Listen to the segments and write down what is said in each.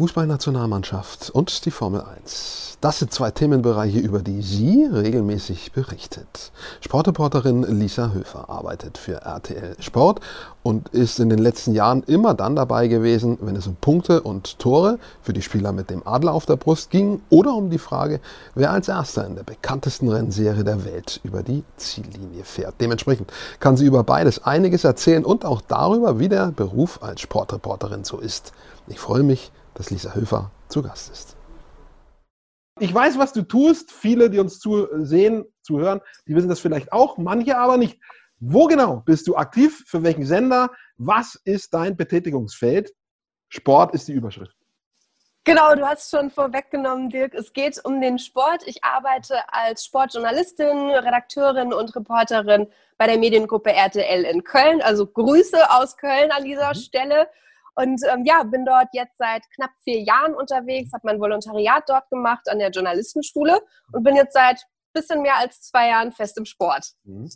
Fußballnationalmannschaft und die Formel 1. Das sind zwei Themenbereiche, über die sie regelmäßig berichtet. Sportreporterin Lisa Höfer arbeitet für RTL Sport und ist in den letzten Jahren immer dann dabei gewesen, wenn es um Punkte und Tore für die Spieler mit dem Adler auf der Brust ging oder um die Frage, wer als erster in der bekanntesten Rennserie der Welt über die Ziellinie fährt. Dementsprechend kann sie über beides einiges erzählen und auch darüber, wie der Beruf als Sportreporterin so ist. Ich freue mich, dass Lisa Höfer zu Gast ist ich weiß, was du tust. Viele, die uns zusehen, zuhören, die wissen das vielleicht auch, manche aber nicht. Wo genau bist du aktiv? Für welchen Sender? Was ist dein Betätigungsfeld? Sport ist die Überschrift. Genau, du hast schon vorweggenommen, Dirk. Es geht um den Sport. Ich arbeite als Sportjournalistin, Redakteurin und Reporterin bei der Mediengruppe RTL in Köln. Also Grüße aus Köln an dieser mhm. Stelle. Und ähm, ja, bin dort jetzt seit knapp vier Jahren unterwegs, habe mein Volontariat dort gemacht an der Journalistenschule und bin jetzt seit bisschen mehr als zwei Jahren fest im Sport. Mhm.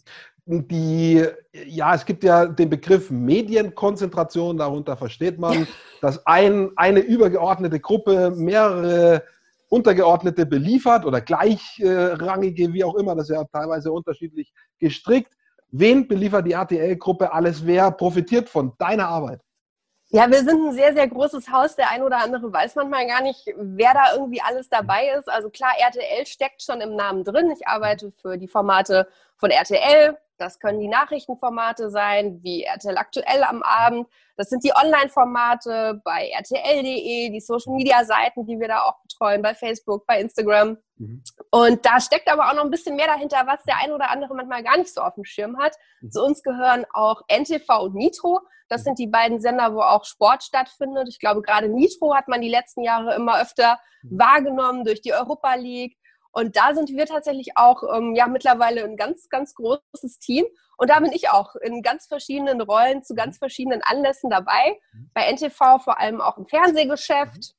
Die, ja, es gibt ja den Begriff Medienkonzentration, darunter versteht man, dass ein, eine übergeordnete Gruppe mehrere Untergeordnete beliefert oder gleichrangige, wie auch immer, das ist ja teilweise unterschiedlich gestrickt. Wen beliefert die RTL-Gruppe alles? Wer profitiert von deiner Arbeit? Ja, wir sind ein sehr, sehr großes Haus. Der ein oder andere weiß manchmal gar nicht, wer da irgendwie alles dabei ist. Also klar, RTL steckt schon im Namen drin. Ich arbeite für die Formate von RTL. Das können die Nachrichtenformate sein, wie RTL aktuell am Abend. Das sind die Online-Formate bei RTL.de, die Social-Media-Seiten, die wir da auch betreuen, bei Facebook, bei Instagram. Mhm. Und da steckt aber auch noch ein bisschen mehr dahinter, was der ein oder andere manchmal gar nicht so auf dem Schirm hat. Mhm. Zu uns gehören auch NTV und Nitro. Das mhm. sind die beiden Sender, wo auch Sport stattfindet. Ich glaube, gerade Nitro hat man die letzten Jahre immer öfter mhm. wahrgenommen durch die Europa League. Und da sind wir tatsächlich auch ähm, ja mittlerweile ein ganz, ganz großes Team. Und da bin ich auch in ganz verschiedenen Rollen zu ganz verschiedenen Anlässen dabei. Mhm. Bei NTV vor allem auch im Fernsehgeschäft.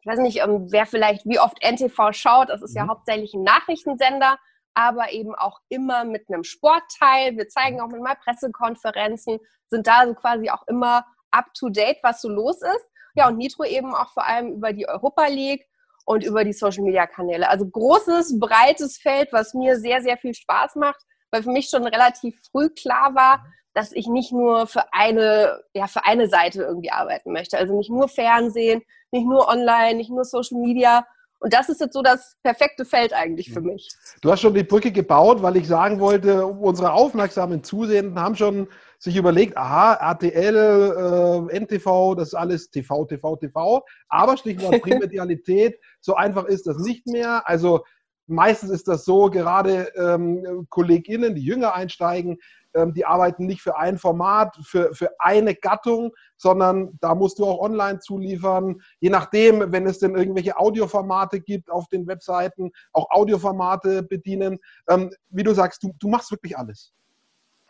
Ich weiß nicht, ähm, wer vielleicht wie oft NTV schaut. Das ist ja hauptsächlich ein Nachrichtensender aber eben auch immer mit einem Sportteil. Wir zeigen auch mal Pressekonferenzen, sind da so quasi auch immer up to date, was so los ist. Ja, und Nitro eben auch vor allem über die Europa League und über die Social Media Kanäle. Also großes, breites Feld, was mir sehr, sehr viel Spaß macht, weil für mich schon relativ früh klar war, dass ich nicht nur für eine, ja, für eine Seite irgendwie arbeiten möchte. Also nicht nur Fernsehen, nicht nur online, nicht nur Social Media, und das ist jetzt so das perfekte Feld eigentlich für mich. Du hast schon die Brücke gebaut, weil ich sagen wollte, unsere aufmerksamen Zusehenden haben schon sich überlegt, aha, RTL, äh, NTV, das ist alles TV, TV, TV. Aber Stichwort Primedialität, so einfach ist das nicht mehr. Also meistens ist das so, gerade ähm, KollegInnen, die jünger einsteigen, ähm, die arbeiten nicht für ein Format, für, für eine Gattung, sondern da musst du auch online zuliefern. Je nachdem, wenn es denn irgendwelche Audioformate gibt auf den Webseiten, auch Audioformate bedienen. Ähm, wie du sagst, du, du machst wirklich alles.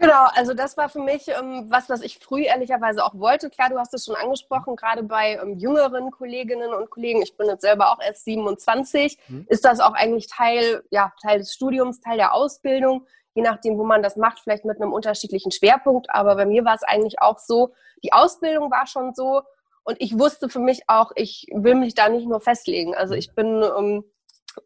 Genau, also das war für mich ähm, was, was ich früh ehrlicherweise auch wollte. Klar, du hast es schon angesprochen, gerade bei ähm, jüngeren Kolleginnen und Kollegen, ich bin jetzt selber auch erst 27, mhm. ist das auch eigentlich Teil, ja, Teil des Studiums, Teil der Ausbildung je nachdem, wo man das macht, vielleicht mit einem unterschiedlichen Schwerpunkt. Aber bei mir war es eigentlich auch so, die Ausbildung war schon so und ich wusste für mich auch, ich will mich da nicht nur festlegen. Also ich bin ähm,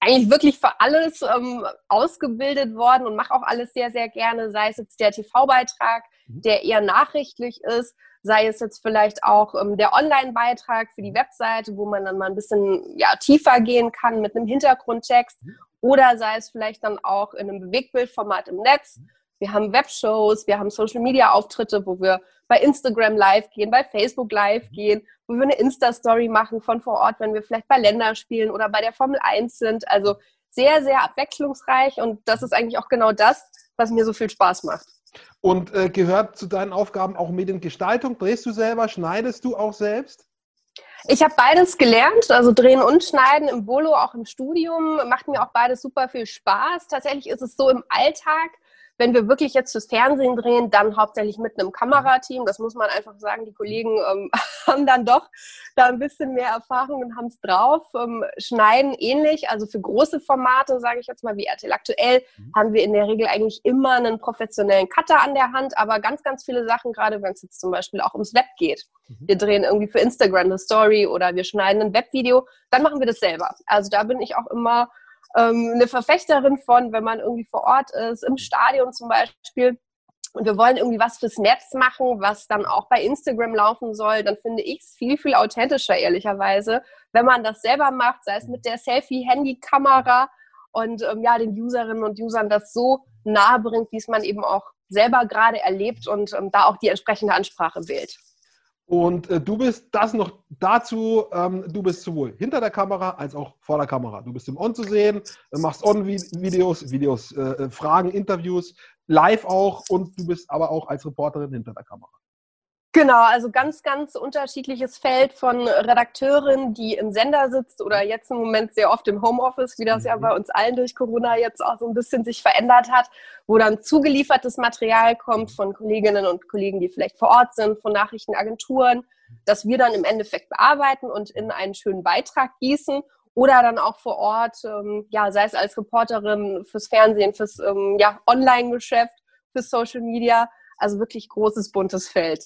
eigentlich wirklich für alles ähm, ausgebildet worden und mache auch alles sehr, sehr gerne, sei es jetzt der TV-Beitrag, mhm. der eher nachrichtlich ist, sei es jetzt vielleicht auch ähm, der Online-Beitrag für die mhm. Webseite, wo man dann mal ein bisschen ja, tiefer gehen kann mit einem Hintergrundtext mhm. oder sei es vielleicht dann auch in einem Bewegtbildformat im Netz. Wir haben Webshows, wir haben Social-Media-Auftritte, wo wir bei Instagram live gehen, bei Facebook live gehen, wo wir eine Insta-Story machen von vor Ort, wenn wir vielleicht bei Länderspielen oder bei der Formel 1 sind. Also sehr, sehr abwechslungsreich und das ist eigentlich auch genau das, was mir so viel Spaß macht. Und äh, gehört zu deinen Aufgaben auch Mediengestaltung? Drehst du selber? Schneidest du auch selbst? Ich habe beides gelernt, also drehen und schneiden im Volo, auch im Studium. Macht mir auch beides super viel Spaß. Tatsächlich ist es so im Alltag, wenn wir wirklich jetzt fürs Fernsehen drehen, dann hauptsächlich mit einem Kamerateam. Das muss man einfach sagen. Die Kollegen ähm, haben dann doch da ein bisschen mehr Erfahrung und haben es drauf. Ähm, schneiden ähnlich. Also für große Formate, sage ich jetzt mal wie RTL aktuell, mhm. haben wir in der Regel eigentlich immer einen professionellen Cutter an der Hand. Aber ganz, ganz viele Sachen, gerade wenn es jetzt zum Beispiel auch ums Web geht. Mhm. Wir drehen irgendwie für Instagram eine Story oder wir schneiden ein Webvideo. Dann machen wir das selber. Also da bin ich auch immer ähm, eine Verfechterin von, wenn man irgendwie vor Ort ist, im Stadion zum Beispiel. Und wir wollen irgendwie was fürs Netz machen, was dann auch bei Instagram laufen soll, dann finde ich es viel, viel authentischer, ehrlicherweise, wenn man das selber macht, sei es mit der Selfie-Handy-Kamera und ähm, ja, den Userinnen und Usern das so nahe bringt, wie es man eben auch selber gerade erlebt und ähm, da auch die entsprechende Ansprache wählt. Und äh, du bist das noch dazu, ähm, du bist sowohl hinter der Kamera als auch vor der Kamera. Du bist im On zu sehen, äh, machst On-Videos, Videos, äh, äh, Fragen, Interviews, live auch und du bist aber auch als Reporterin hinter der Kamera. Genau, also ganz, ganz unterschiedliches Feld von Redakteurin, die im Sender sitzt oder jetzt im Moment sehr oft im Homeoffice, wie das mhm. ja bei uns allen durch Corona jetzt auch so ein bisschen sich verändert hat, wo dann zugeliefertes Material kommt von Kolleginnen und Kollegen, die vielleicht vor Ort sind, von Nachrichtenagenturen, das wir dann im Endeffekt bearbeiten und in einen schönen Beitrag gießen oder dann auch vor Ort, ähm, ja, sei es als Reporterin fürs Fernsehen, fürs ähm, ja, Online-Geschäft, fürs Social Media, also wirklich großes, buntes Feld.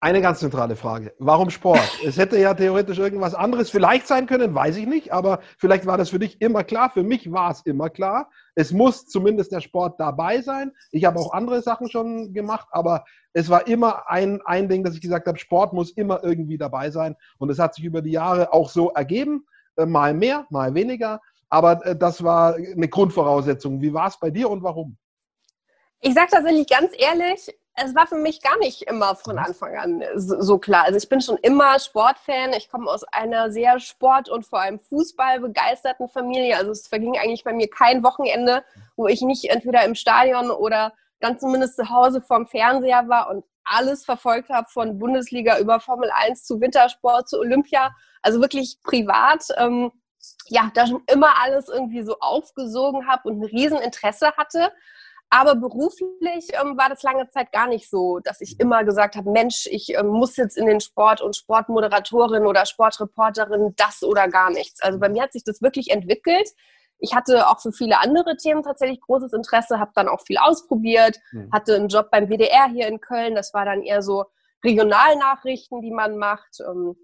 Eine ganz zentrale Frage. Warum Sport? es hätte ja theoretisch irgendwas anderes vielleicht sein können, weiß ich nicht, aber vielleicht war das für dich immer klar. Für mich war es immer klar. Es muss zumindest der Sport dabei sein. Ich habe auch andere Sachen schon gemacht, aber es war immer ein, ein Ding, dass ich gesagt habe, Sport muss immer irgendwie dabei sein. Und es hat sich über die Jahre auch so ergeben, äh, mal mehr, mal weniger. Aber äh, das war eine Grundvoraussetzung. Wie war es bei dir und warum? Ich sage tatsächlich ganz ehrlich, es war für mich gar nicht immer von. Anfang an so, klar. Also ich bin schon immer Sportfan. Ich komme aus einer sehr Sport- und vor allem Fußball begeisterten Familie. Also es verging eigentlich bei mir kein Wochenende, wo ich nicht entweder im Stadion oder dann zumindest zu Hause vorm Fernseher war und alles verfolgt habe, von Bundesliga über Formel 1 zu Wintersport zu Olympia. Also wirklich privat. Ähm, ja, da schon immer alles irgendwie so aufgesogen habe und ein Rieseninteresse hatte. Aber beruflich ähm, war das lange Zeit gar nicht so, dass ich immer gesagt habe, Mensch, ich ähm, muss jetzt in den Sport und Sportmoderatorin oder Sportreporterin das oder gar nichts. Also bei mir hat sich das wirklich entwickelt. Ich hatte auch für viele andere Themen tatsächlich großes Interesse, habe dann auch viel ausprobiert, mhm. hatte einen Job beim WDR hier in Köln. Das war dann eher so Regionalnachrichten, die man macht. Ähm,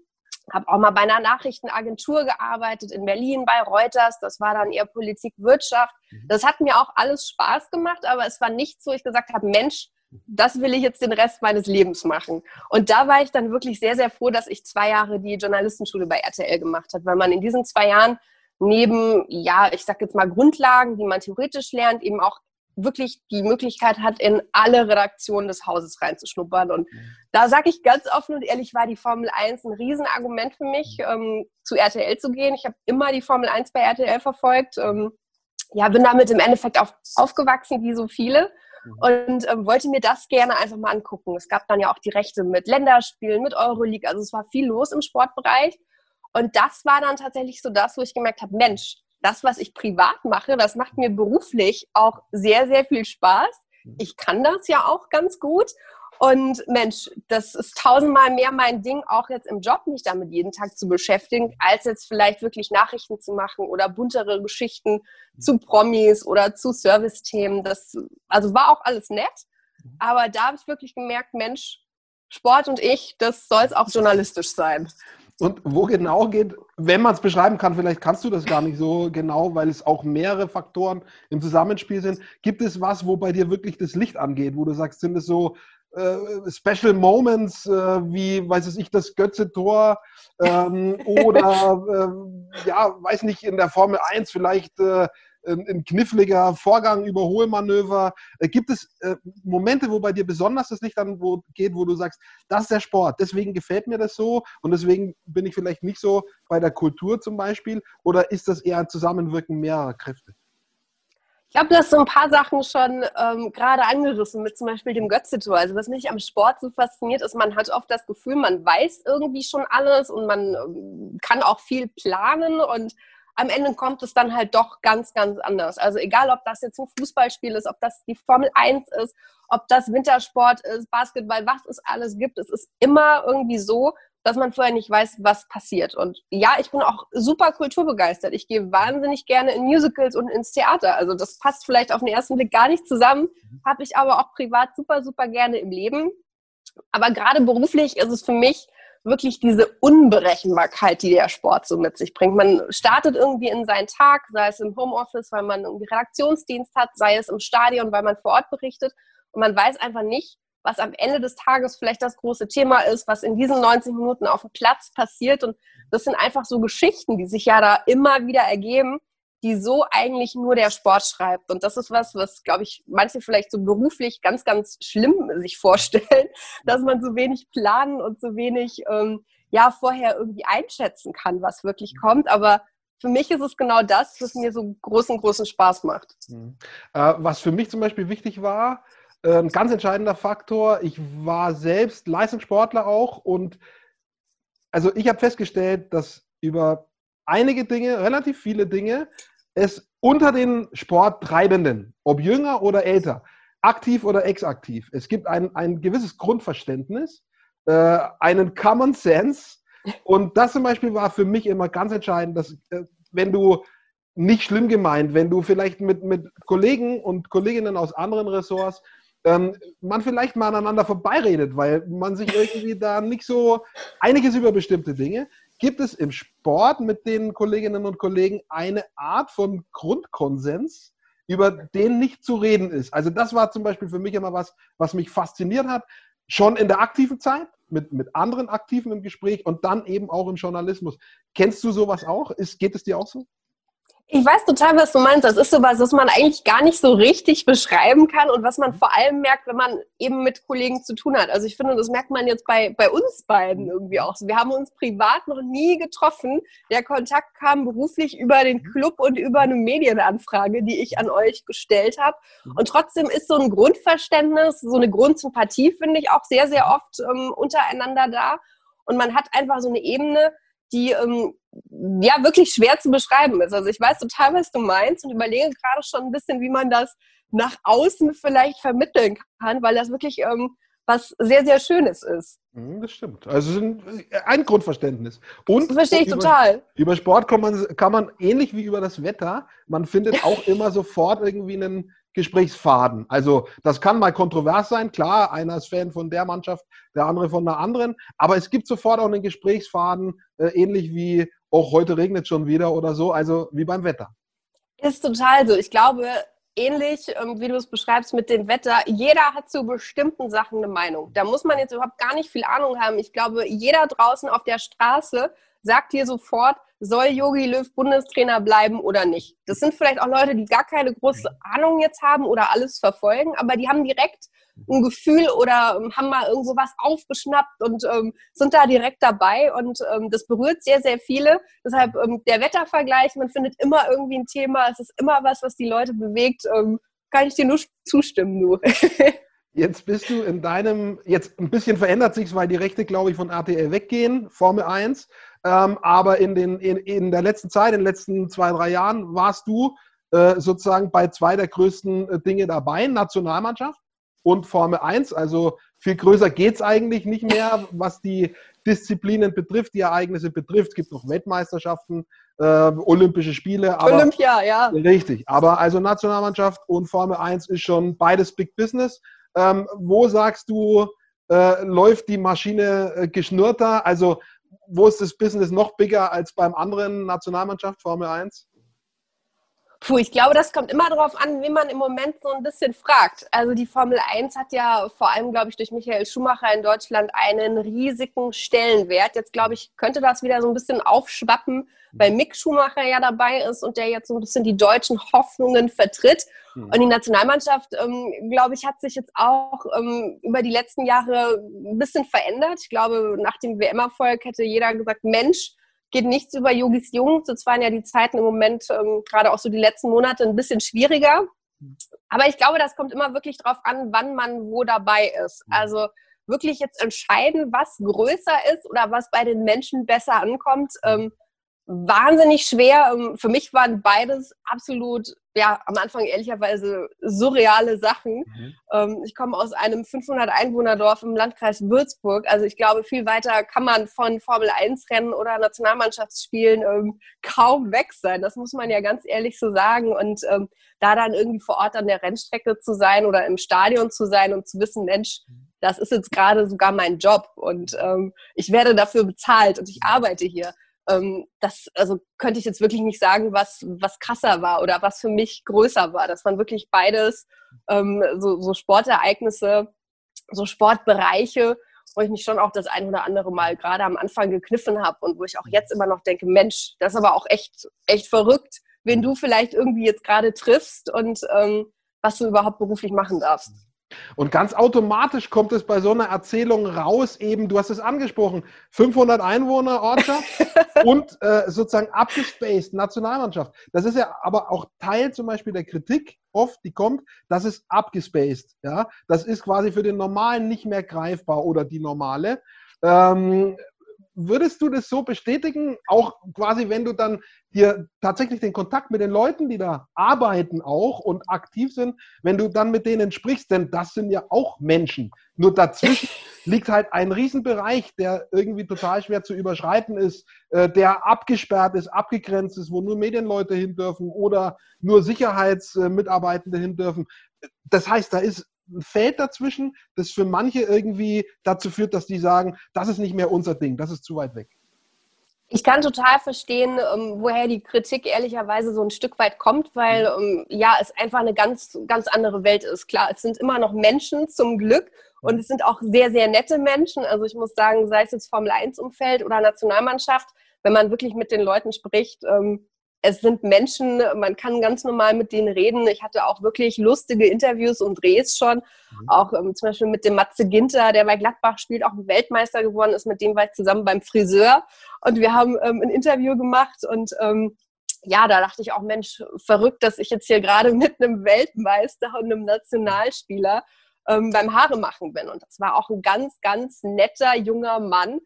habe auch mal bei einer Nachrichtenagentur gearbeitet in Berlin bei Reuters. Das war dann eher Politik, Wirtschaft. Mhm. Das hat mir auch alles Spaß gemacht, aber es war nichts, wo ich gesagt habe, Mensch, das will ich jetzt den Rest meines Lebens machen. Und da war ich dann wirklich sehr, sehr froh, dass ich zwei Jahre die Journalistenschule bei RTL gemacht habe, weil man in diesen zwei Jahren neben, ja, ich sag jetzt mal Grundlagen, die man theoretisch lernt, eben auch wirklich die Möglichkeit hat, in alle Redaktionen des Hauses reinzuschnuppern. Und mhm. da sage ich ganz offen und ehrlich, war die Formel 1 ein Riesenargument für mich, ähm, zu RTL zu gehen. Ich habe immer die Formel 1 bei RTL verfolgt. Ähm, ja, bin damit im Endeffekt auch aufgewachsen, wie so viele. Mhm. Und ähm, wollte mir das gerne einfach mal angucken. Es gab dann ja auch die Rechte mit Länderspielen, mit Euroleague. Also es war viel los im Sportbereich. Und das war dann tatsächlich so das, wo ich gemerkt habe, Mensch, das, was ich privat mache, das macht mir beruflich auch sehr, sehr viel Spaß. Mhm. Ich kann das ja auch ganz gut. Und Mensch, das ist tausendmal mehr mein Ding, auch jetzt im Job mich damit jeden Tag zu beschäftigen, als jetzt vielleicht wirklich Nachrichten zu machen oder buntere Geschichten mhm. zu Promis oder zu Servicethemen. Das also war auch alles nett, mhm. aber da habe ich wirklich gemerkt, Mensch, Sport und ich, das soll es auch journalistisch sein. Und wo genau geht, wenn man es beschreiben kann, vielleicht kannst du das gar nicht so genau, weil es auch mehrere Faktoren im Zusammenspiel sind. Gibt es was, wo bei dir wirklich das Licht angeht, wo du sagst, sind es so äh, Special Moments, äh, wie, weiß ich, das Götze-Tor ähm, oder, äh, ja, weiß nicht, in der Formel 1 vielleicht äh, ein kniffliger Vorgang, Überholmanöver. Äh, gibt es äh, Momente, wo bei dir besonders das Licht an wo geht, wo du sagst, das ist der Sport, deswegen gefällt mir das so und deswegen bin ich vielleicht nicht so bei der Kultur zum Beispiel? Oder ist das eher ein Zusammenwirken mehrerer Kräfte? Ich habe das so ein paar Sachen schon ähm, gerade angerissen, mit zum Beispiel dem Götze-Tor. Also was mich am Sport so fasziniert, ist, man hat oft das Gefühl, man weiß irgendwie schon alles und man ähm, kann auch viel planen und am Ende kommt es dann halt doch ganz, ganz anders. Also egal, ob das jetzt ein Fußballspiel ist, ob das die Formel 1 ist, ob das Wintersport ist, Basketball, was es alles gibt, es ist immer irgendwie so, dass man vorher nicht weiß, was passiert. Und ja, ich bin auch super kulturbegeistert. Ich gehe wahnsinnig gerne in Musicals und ins Theater. Also das passt vielleicht auf den ersten Blick gar nicht zusammen, habe ich aber auch privat super, super gerne im Leben. Aber gerade beruflich ist es für mich wirklich diese Unberechenbarkeit, die der Sport so mit sich bringt. Man startet irgendwie in seinen Tag, sei es im Homeoffice, weil man irgendwie Redaktionsdienst hat, sei es im Stadion, weil man vor Ort berichtet. Und man weiß einfach nicht, was am Ende des Tages vielleicht das große Thema ist, was in diesen 90 Minuten auf dem Platz passiert. Und das sind einfach so Geschichten, die sich ja da immer wieder ergeben, die so eigentlich nur der Sport schreibt. Und das ist was, was, glaube ich, manche vielleicht so beruflich ganz, ganz schlimm sich vorstellen, dass man so wenig planen und so wenig, ähm, ja, vorher irgendwie einschätzen kann, was wirklich kommt. Aber für mich ist es genau das, was mir so großen, großen Spaß macht. Mhm. Äh, was für mich zum Beispiel wichtig war, äh, ein ganz entscheidender Faktor. Ich war selbst Leistungssportler auch und also ich habe festgestellt, dass über einige Dinge, relativ viele Dinge, es unter den Sporttreibenden, ob jünger oder älter, aktiv oder exaktiv, es gibt ein, ein gewisses Grundverständnis, äh, einen Common Sense. Und das zum Beispiel war für mich immer ganz entscheidend, dass äh, wenn du nicht schlimm gemeint, wenn du vielleicht mit, mit Kollegen und Kolleginnen aus anderen Ressorts ähm, man vielleicht mal aneinander vorbeiredet, weil man sich irgendwie da nicht so einiges über bestimmte Dinge. Gibt es im Sport mit den Kolleginnen und Kollegen eine Art von Grundkonsens, über den nicht zu reden ist? Also das war zum Beispiel für mich immer was, was mich fasziniert hat, schon in der aktiven Zeit, mit, mit anderen Aktiven im Gespräch und dann eben auch im Journalismus. Kennst du sowas auch? Ist, geht es dir auch so? Ich weiß total, was du meinst. Das ist sowas, was man eigentlich gar nicht so richtig beschreiben kann und was man mhm. vor allem merkt, wenn man eben mit Kollegen zu tun hat. Also ich finde, das merkt man jetzt bei, bei uns beiden irgendwie auch. Wir haben uns privat noch nie getroffen. Der Kontakt kam beruflich über den mhm. Club und über eine Medienanfrage, die ich an euch gestellt habe. Mhm. Und trotzdem ist so ein Grundverständnis, so eine Grundsympathie, finde ich, auch sehr, sehr oft ähm, untereinander da. Und man hat einfach so eine Ebene, die ähm, ja wirklich schwer zu beschreiben ist. Also ich weiß total, was du meinst und überlege gerade schon ein bisschen, wie man das nach außen vielleicht vermitteln kann, weil das wirklich ähm, was sehr, sehr Schönes ist. Mhm, das stimmt. Also ein Grundverständnis. Und das verstehe ich über, total. Über Sport kann man, kann man ähnlich wie über das Wetter, man findet auch immer sofort irgendwie einen Gesprächsfaden. Also das kann mal kontrovers sein, klar, einer ist Fan von der Mannschaft, der andere von der anderen, aber es gibt sofort auch einen Gesprächsfaden, äh, ähnlich wie auch heute regnet schon wieder oder so, also wie beim Wetter. Ist total so. Ich glaube, ähnlich ähm, wie du es beschreibst mit dem Wetter, jeder hat zu bestimmten Sachen eine Meinung. Da muss man jetzt überhaupt gar nicht viel Ahnung haben. Ich glaube, jeder draußen auf der Straße sagt dir sofort, soll Yogi Löw Bundestrainer bleiben oder nicht. Das sind vielleicht auch Leute, die gar keine große Ahnung jetzt haben oder alles verfolgen, aber die haben direkt ein Gefühl oder ähm, haben mal irgendwo was aufgeschnappt und ähm, sind da direkt dabei und ähm, das berührt sehr, sehr viele. Deshalb ähm, der Wettervergleich, man findet immer irgendwie ein Thema, es ist immer was, was die Leute bewegt. Ähm, kann ich dir nur zustimmen, du. Jetzt bist du in deinem, jetzt ein bisschen verändert sich weil die Rechte, glaube ich, von RTL weggehen, Formel 1. Ähm, aber in, den, in, in der letzten Zeit, in den letzten zwei, drei Jahren, warst du äh, sozusagen bei zwei der größten äh, Dinge dabei, Nationalmannschaft und Formel 1. Also viel größer geht es eigentlich nicht mehr, was die Disziplinen betrifft, die Ereignisse betrifft. Es gibt noch Weltmeisterschaften, äh, Olympische Spiele. Aber, Olympia, ja. Richtig. Aber also Nationalmannschaft und Formel 1 ist schon beides Big Business. Ähm, wo sagst du, äh, läuft die Maschine äh, geschnürter? Also wo ist das Business noch bigger als beim anderen Nationalmannschaft, Formel 1? Puh, ich glaube, das kommt immer darauf an, wie man im Moment so ein bisschen fragt. Also die Formel 1 hat ja vor allem, glaube ich, durch Michael Schumacher in Deutschland einen riesigen Stellenwert. Jetzt, glaube ich, könnte das wieder so ein bisschen aufschwappen, weil Mick Schumacher ja dabei ist und der jetzt so ein bisschen die deutschen Hoffnungen vertritt. Mhm. Und die Nationalmannschaft, ähm, glaube ich, hat sich jetzt auch ähm, über die letzten Jahre ein bisschen verändert. Ich glaube, nach dem WM-Erfolg hätte jeder gesagt, Mensch, geht nichts über Yogis Jung. So waren ja die Zeiten im Moment, ähm, gerade auch so die letzten Monate, ein bisschen schwieriger. Aber ich glaube, das kommt immer wirklich darauf an, wann man wo dabei ist. Mhm. Also wirklich jetzt entscheiden, was größer ist oder was bei den Menschen besser ankommt. Ähm, wahnsinnig schwer. Ähm, für mich waren beides absolut, ja, am Anfang ehrlicherweise surreale Sachen. Mhm. Ähm, ich komme aus einem 500 Einwohnerdorf im Landkreis Würzburg. Also ich glaube, viel weiter kann man von Formel 1 Rennen oder Nationalmannschaftsspielen ähm, kaum weg sein. Das muss man ja ganz ehrlich so sagen. Und da dann irgendwie vor Ort an der Rennstrecke zu sein oder im Stadion zu sein und zu wissen, Mensch, das ist jetzt gerade sogar mein Job und ähm, ich werde dafür bezahlt und ich arbeite hier ähm, das, also könnte ich jetzt wirklich nicht sagen, was, was krasser war oder was für mich größer war. Das waren wirklich beides ähm, so, so Sportereignisse, so Sportbereiche, wo ich mich schon auch das ein oder andere Mal gerade am Anfang gekniffen habe und wo ich auch jetzt immer noch denke, Mensch, das ist aber auch echt, echt verrückt, wen du vielleicht irgendwie jetzt gerade triffst und ähm, was du überhaupt beruflich machen darfst. Und ganz automatisch kommt es bei so einer Erzählung raus, eben, du hast es angesprochen, 500 Einwohner Ortschaft und äh, sozusagen abgespaced Nationalmannschaft. Das ist ja aber auch Teil zum Beispiel der Kritik oft, die kommt, das ist abgespaced. Ja? Das ist quasi für den Normalen nicht mehr greifbar oder die Normale. Ähm, würdest du das so bestätigen, auch quasi, wenn du dann hier tatsächlich den Kontakt mit den Leuten, die da arbeiten auch und aktiv sind, wenn du dann mit denen sprichst, denn das sind ja auch Menschen. Nur dazwischen liegt halt ein Riesenbereich, der irgendwie total schwer zu überschreiten ist, äh, der abgesperrt ist, abgegrenzt ist, wo nur Medienleute hin dürfen oder nur Sicherheitsmitarbeitende hin dürfen. Das heißt, da ist ein Feld dazwischen, das für manche irgendwie dazu führt, dass die sagen, das ist nicht mehr unser Ding, das ist zu weit weg. Ich kann total verstehen, ähm, woher die Kritik ehrlicherweise so ein Stück weit kommt, weil ähm, ja, es einfach eine ganz, ganz andere Welt ist. Klar, es sind immer noch Menschen zum Glück und es sind auch sehr, sehr nette Menschen. Also ich muss sagen, sei es jetzt Formel 1 Umfeld oder Nationalmannschaft, wenn man wirklich mit den Leuten spricht, ähm, es sind Menschen, man kann ganz normal mit denen reden. Ich hatte auch wirklich lustige Interviews und Drehs schon. Mhm. Auch ähm, zum Beispiel mit dem Matze Ginter, der bei Gladbach spielt, auch ein Weltmeister geworden ist. Mit dem war ich zusammen beim Friseur. Und wir haben ähm, ein Interview gemacht und ähm, ja, da dachte ich auch, Mensch, verrückt, dass ich jetzt hier gerade mit einem Weltmeister und einem Nationalspieler ähm, beim Haare machen bin. Und das war auch ein ganz, ganz netter junger Mann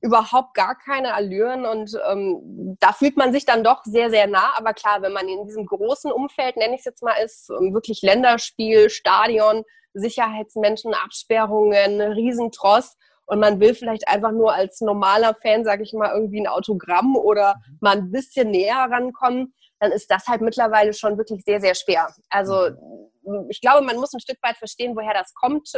überhaupt gar keine Allüren und ähm, da fühlt man sich dann doch sehr, sehr nah. Aber klar, wenn man in diesem großen Umfeld, nenne ich es jetzt mal, ist, ähm, wirklich Länderspiel, Stadion, Sicherheitsmenschen, Absperrungen, Riesentross und man will vielleicht einfach nur als normaler Fan, sage ich mal, irgendwie ein Autogramm oder mhm. mal ein bisschen näher rankommen, dann ist das halt mittlerweile schon wirklich sehr, sehr schwer. Also mhm. ich glaube, man muss ein Stück weit verstehen, woher das kommt.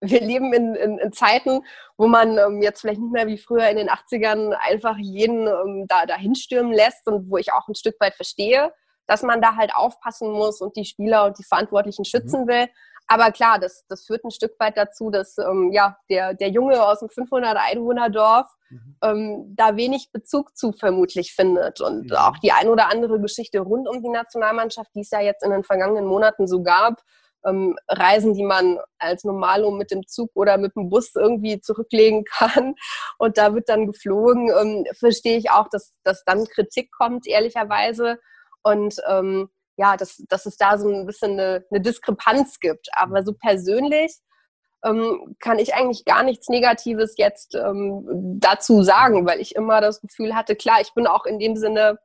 Wir leben in, in, in Zeiten, wo man ähm, jetzt vielleicht nicht mehr wie früher in den 80ern einfach jeden ähm, da dahin stürmen lässt und wo ich auch ein Stück weit verstehe, dass man da halt aufpassen muss und die Spieler und die Verantwortlichen schützen mhm. will. Aber klar, das, das führt ein Stück weit dazu, dass ähm, ja, der, der Junge aus dem 500-Einwohner-Dorf mhm. ähm, da wenig Bezug zu vermutlich findet. Und mhm. auch die ein oder andere Geschichte rund um die Nationalmannschaft, die es ja jetzt in den vergangenen Monaten so gab, ähm, Reisen, die man als Normalo mit dem Zug oder mit dem Bus irgendwie zurücklegen kann und da wird dann geflogen, ähm, verstehe ich auch, dass, dass dann Kritik kommt, ehrlicherweise. Und ähm, ja, dass, dass es da so ein bisschen eine, eine Diskrepanz gibt. Aber so persönlich ähm, kann ich eigentlich gar nichts Negatives jetzt ähm, dazu sagen, weil ich immer das Gefühl hatte, klar, ich bin auch in dem Sinne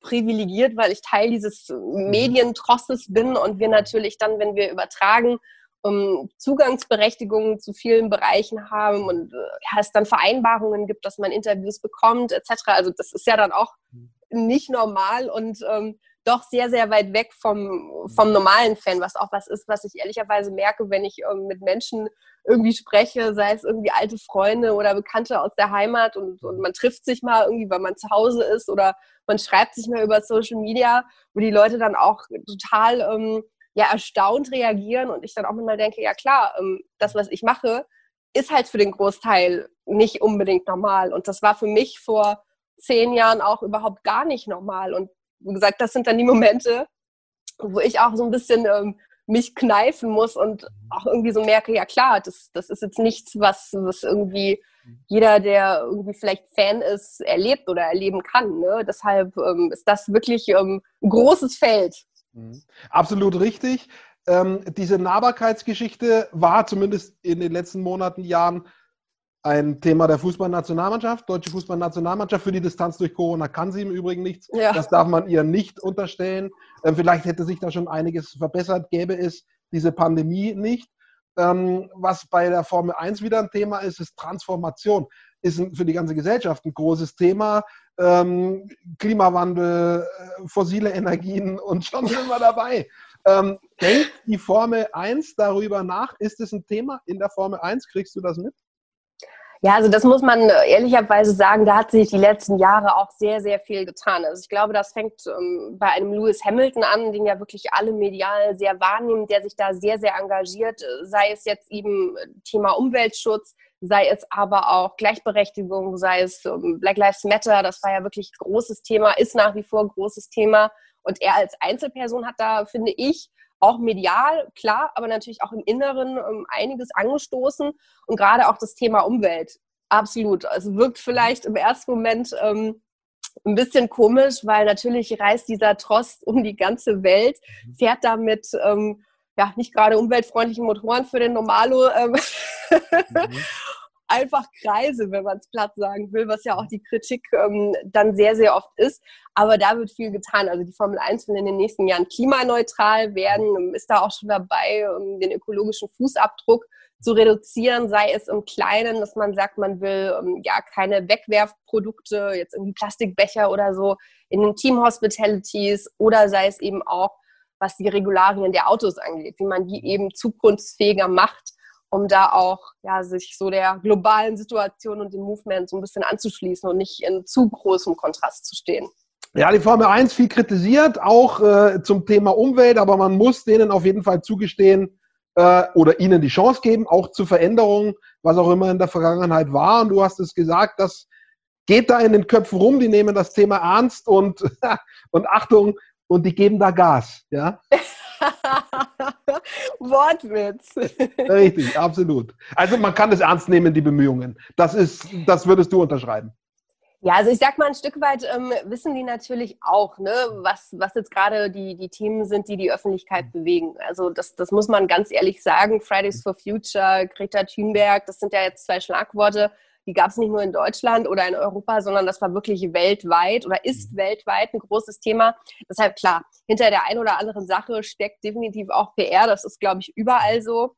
privilegiert, weil ich Teil dieses mhm. Medientrosses bin und wir natürlich dann, wenn wir übertragen, um, Zugangsberechtigungen zu vielen Bereichen haben und äh, es dann Vereinbarungen gibt, dass man Interviews bekommt, etc. Also das ist ja dann auch mhm. nicht normal und ähm, doch sehr, sehr weit weg vom, vom normalen Fan, was auch was ist, was ich ehrlicherweise merke, wenn ich ähm, mit Menschen irgendwie spreche, sei es irgendwie alte Freunde oder Bekannte aus der Heimat und, und man trifft sich mal irgendwie, weil man zu Hause ist oder man schreibt sich mal über Social Media, wo die Leute dann auch total ähm, ja, erstaunt reagieren und ich dann auch mal denke, ja klar, ähm, das, was ich mache, ist halt für den Großteil nicht unbedingt normal. Und das war für mich vor zehn Jahren auch überhaupt gar nicht normal. Und wie gesagt, das sind dann die Momente, wo ich auch so ein bisschen ähm, mich kneifen muss und auch irgendwie so merke, ja klar, das, das ist jetzt nichts, was, was irgendwie jeder, der irgendwie vielleicht Fan ist, erlebt oder erleben kann. Ne? Deshalb ähm, ist das wirklich ähm, ein großes Feld. Mhm. Absolut richtig. Ähm, diese Nahbarkeitsgeschichte war zumindest in den letzten Monaten, Jahren ein Thema der Fußballnationalmannschaft. Deutsche Fußballnationalmannschaft für die Distanz durch Corona kann sie im Übrigen nichts. Ja. Das darf man ihr nicht unterstellen. Ähm, vielleicht hätte sich da schon einiges verbessert, gäbe es diese Pandemie nicht. Ähm, was bei der Formel 1 wieder ein Thema ist, ist Transformation. Ist für die ganze Gesellschaft ein großes Thema. Ähm, Klimawandel, äh, fossile Energien und schon sind wir dabei. denkt die Formel 1 darüber nach? Ist es ein Thema in der Formel 1? Kriegst du das mit? Ja, also das muss man äh, ehrlicherweise sagen, da hat sich die letzten Jahre auch sehr, sehr viel getan. Also ich glaube, das fängt ähm, bei einem Lewis Hamilton an, den ja wirklich alle medial sehr wahrnehmen, der sich da sehr, sehr engagiert, äh, sei es jetzt eben Thema Umweltschutz, sei es aber auch Gleichberechtigung, sei es ähm, Black Lives Matter, das war ja wirklich großes Thema, ist nach wie vor großes Thema. Und er als Einzelperson hat da, finde ich, auch medial, klar, aber natürlich auch im Inneren ähm, einiges angestoßen und gerade auch das Thema Umwelt. Absolut. Also wirkt vielleicht im ersten Moment ähm, ein bisschen komisch, weil natürlich reist dieser Trost um die ganze Welt, mhm. fährt damit ähm, ja nicht gerade umweltfreundlichen Motoren für den Normalo. Ähm, mhm. einfach Kreise, wenn man es platt sagen will, was ja auch die Kritik ähm, dann sehr, sehr oft ist. Aber da wird viel getan. Also die Formel 1 will in den nächsten Jahren klimaneutral werden, ist da auch schon dabei, um den ökologischen Fußabdruck zu reduzieren, sei es im Kleinen, dass man sagt, man will ähm, ja keine Wegwerfprodukte, jetzt irgendwie Plastikbecher oder so in den Team Hospitalities oder sei es eben auch, was die Regularien der Autos angeht, wie man die eben zukunftsfähiger macht um da auch ja, sich so der globalen Situation und dem Movement so ein bisschen anzuschließen und nicht in zu großem Kontrast zu stehen. Ja, die Formel 1 viel kritisiert, auch äh, zum Thema Umwelt, aber man muss denen auf jeden Fall zugestehen äh, oder ihnen die Chance geben, auch zu Veränderungen, was auch immer in der Vergangenheit war. Und du hast es gesagt, das geht da in den Köpfen rum, die nehmen das Thema ernst und, und Achtung, und die geben da Gas. Ja? Wortwitz. Richtig, absolut. Also man kann es ernst nehmen, die Bemühungen. Das ist, das würdest du unterschreiben. Ja, also ich sag mal, ein Stück weit ähm, wissen die natürlich auch, ne, was, was jetzt gerade die, die Themen sind, die die Öffentlichkeit bewegen. Also das, das muss man ganz ehrlich sagen. Fridays for Future, Greta Thunberg, das sind ja jetzt zwei Schlagworte, die gab es nicht nur in Deutschland oder in Europa, sondern das war wirklich weltweit oder ist mhm. weltweit ein großes Thema. Deshalb klar, hinter der einen oder anderen Sache steckt definitiv auch PR. Das ist, glaube ich, überall so.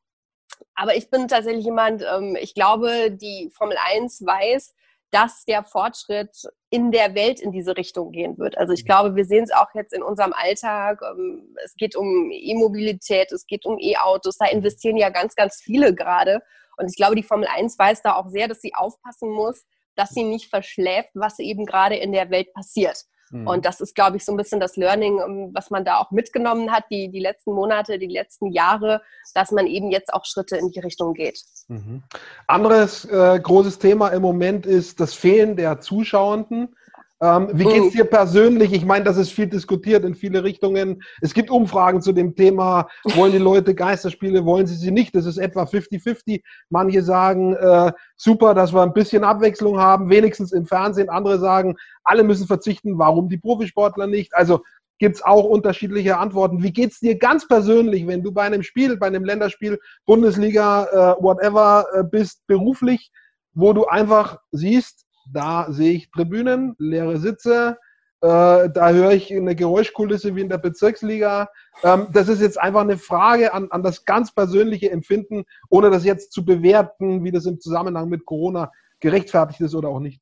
Aber ich bin tatsächlich jemand, ähm, ich glaube, die Formel 1 weiß, dass der Fortschritt in der Welt in diese Richtung gehen wird. Also ich mhm. glaube, wir sehen es auch jetzt in unserem Alltag. Ähm, es geht um E-Mobilität, es geht um E-Autos. Da investieren ja ganz, ganz viele gerade. Und ich glaube, die Formel 1 weiß da auch sehr, dass sie aufpassen muss, dass sie nicht verschläft, was eben gerade in der Welt passiert. Mhm. Und das ist, glaube ich, so ein bisschen das Learning, ähm, was man da auch mitgenommen hat, die, die letzten Monate, die letzten Jahre, dass man eben jetzt auch Schritte in die Richtung geht. Mhm. Anderes äh, großes Thema im Moment ist das Fehlen der Zuschauenden. Ähm, wie geht es oh. dir persönlich? Ich meine, das ist viel diskutiert in viele Richtungen. Es gibt Umfragen zu dem Thema, wollen die Leute Geisterspiele, wollen sie sie nicht? Das ist etwa 50-50. Manche sagen, äh, super, dass wir ein bisschen Abwechslung haben, wenigstens im Fernsehen. Andere sagen, alle müssen verzichten, warum die Profisportler nicht? Also gibt es auch unterschiedliche Antworten. Wie geht es dir ganz persönlich, wenn du bei einem Spiel, bei einem Länderspiel, Bundesliga, äh, whatever äh, bist, beruflich, wo du einfach siehst, da sehe ich Tribünen, leere Sitze, äh, da höre ich eine Geräuschkulisse wie in der Bezirksliga. Ähm, das ist jetzt einfach eine Frage an, an das ganz persönliche Empfinden, ohne das jetzt zu bewerten, wie das im Zusammenhang mit Corona gerechtfertigt ist oder auch nicht.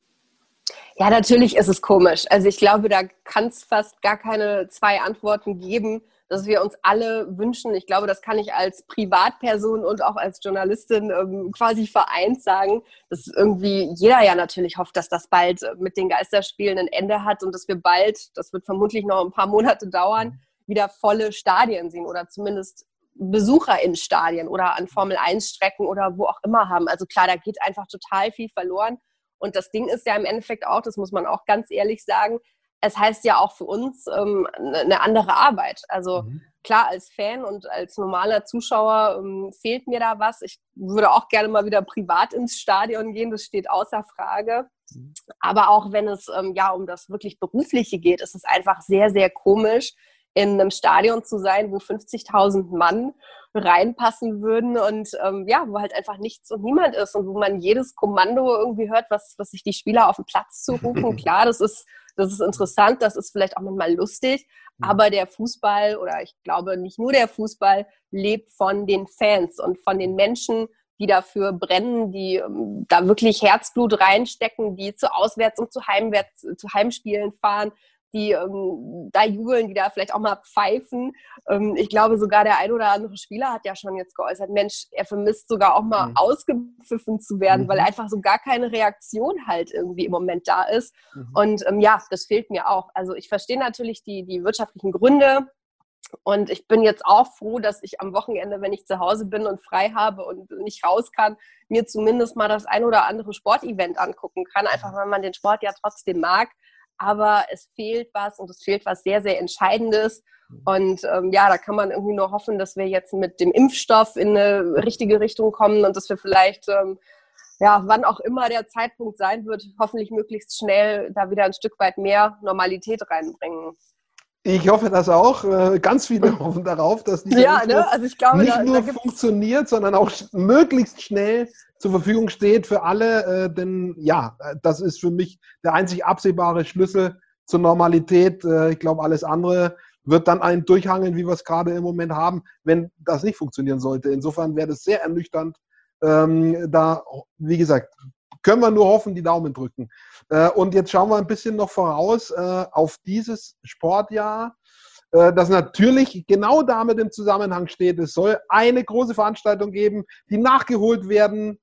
Ja, natürlich ist es komisch. Also ich glaube, da kann es fast gar keine zwei Antworten geben dass wir uns alle wünschen, ich glaube, das kann ich als Privatperson und auch als Journalistin ähm, quasi vereint sagen, dass irgendwie jeder ja natürlich hofft, dass das bald mit den Geisterspielen ein Ende hat und dass wir bald, das wird vermutlich noch ein paar Monate dauern, wieder volle Stadien sehen oder zumindest Besucher in Stadien oder an Formel 1 Strecken oder wo auch immer haben. Also klar, da geht einfach total viel verloren. Und das Ding ist ja im Endeffekt auch, das muss man auch ganz ehrlich sagen, es heißt ja auch für uns ähm, eine andere Arbeit. Also mhm. klar, als Fan und als normaler Zuschauer ähm, fehlt mir da was. Ich würde auch gerne mal wieder privat ins Stadion gehen, das steht außer Frage. Mhm. Aber auch wenn es ähm, ja um das wirklich Berufliche geht, ist es einfach sehr, sehr komisch, in einem Stadion zu sein, wo 50.000 Mann reinpassen würden und ähm, ja, wo halt einfach nichts und niemand ist und wo man jedes Kommando irgendwie hört, was, was sich die Spieler auf den Platz zu rufen. Klar, das ist, das ist interessant, das ist vielleicht auch manchmal lustig, mhm. aber der Fußball oder ich glaube nicht nur der Fußball lebt von den Fans und von den Menschen, die dafür brennen, die ähm, da wirklich Herzblut reinstecken, die zu Auswärts- und zu, Heimwärts, zu Heimspielen fahren, die ähm, da jubeln, die da vielleicht auch mal pfeifen. Ähm, ich glaube, sogar der ein oder andere Spieler hat ja schon jetzt geäußert, Mensch, er vermisst sogar auch mal mhm. ausgepfiffen zu werden, mhm. weil einfach so gar keine Reaktion halt irgendwie im Moment da ist. Mhm. Und ähm, ja, das fehlt mir auch. Also ich verstehe natürlich die, die wirtschaftlichen Gründe, und ich bin jetzt auch froh, dass ich am Wochenende, wenn ich zu Hause bin und frei habe und nicht raus kann, mir zumindest mal das ein oder andere Sportevent angucken kann, einfach weil man den Sport ja trotzdem mag. Aber es fehlt was und es fehlt was sehr, sehr Entscheidendes. Und ähm, ja, da kann man irgendwie nur hoffen, dass wir jetzt mit dem Impfstoff in eine richtige Richtung kommen und dass wir vielleicht, ähm, ja, wann auch immer der Zeitpunkt sein wird, hoffentlich möglichst schnell da wieder ein Stück weit mehr Normalität reinbringen. Ich hoffe das auch. Äh, ganz viele hoffen darauf, dass die ja, ne? also ich glaube, nicht da, nur da funktioniert, sondern auch möglichst schnell zur Verfügung steht für alle. Äh, denn ja, das ist für mich der einzig absehbare Schlüssel zur Normalität. Äh, ich glaube, alles andere wird dann ein Durchhangeln, wie wir es gerade im Moment haben, wenn das nicht funktionieren sollte. Insofern wäre das sehr ernüchternd. Ähm, da, wie gesagt, können wir nur hoffen, die Daumen drücken. Äh, und jetzt schauen wir ein bisschen noch voraus äh, auf dieses Sportjahr, äh, das natürlich genau damit im Zusammenhang steht. Es soll eine große Veranstaltung geben, die nachgeholt werden